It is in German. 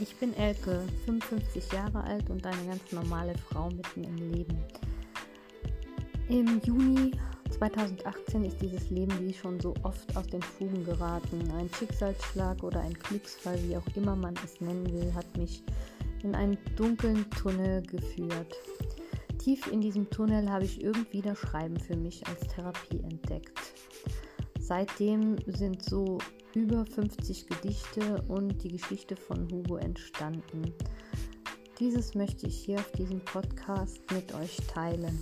Ich bin Elke, 55 Jahre alt und eine ganz normale Frau mitten im Leben. Im Juni 2018 ist dieses Leben wie schon so oft aus den Fugen geraten. Ein Schicksalsschlag oder ein Glücksfall, wie auch immer man es nennen will, hat mich in einen dunklen Tunnel geführt. Tief in diesem Tunnel habe ich irgendwie das Schreiben für mich als Therapie entdeckt. Seitdem sind so über 50 Gedichte und die Geschichte von Hugo entstanden. Dieses möchte ich hier auf diesem Podcast mit euch teilen.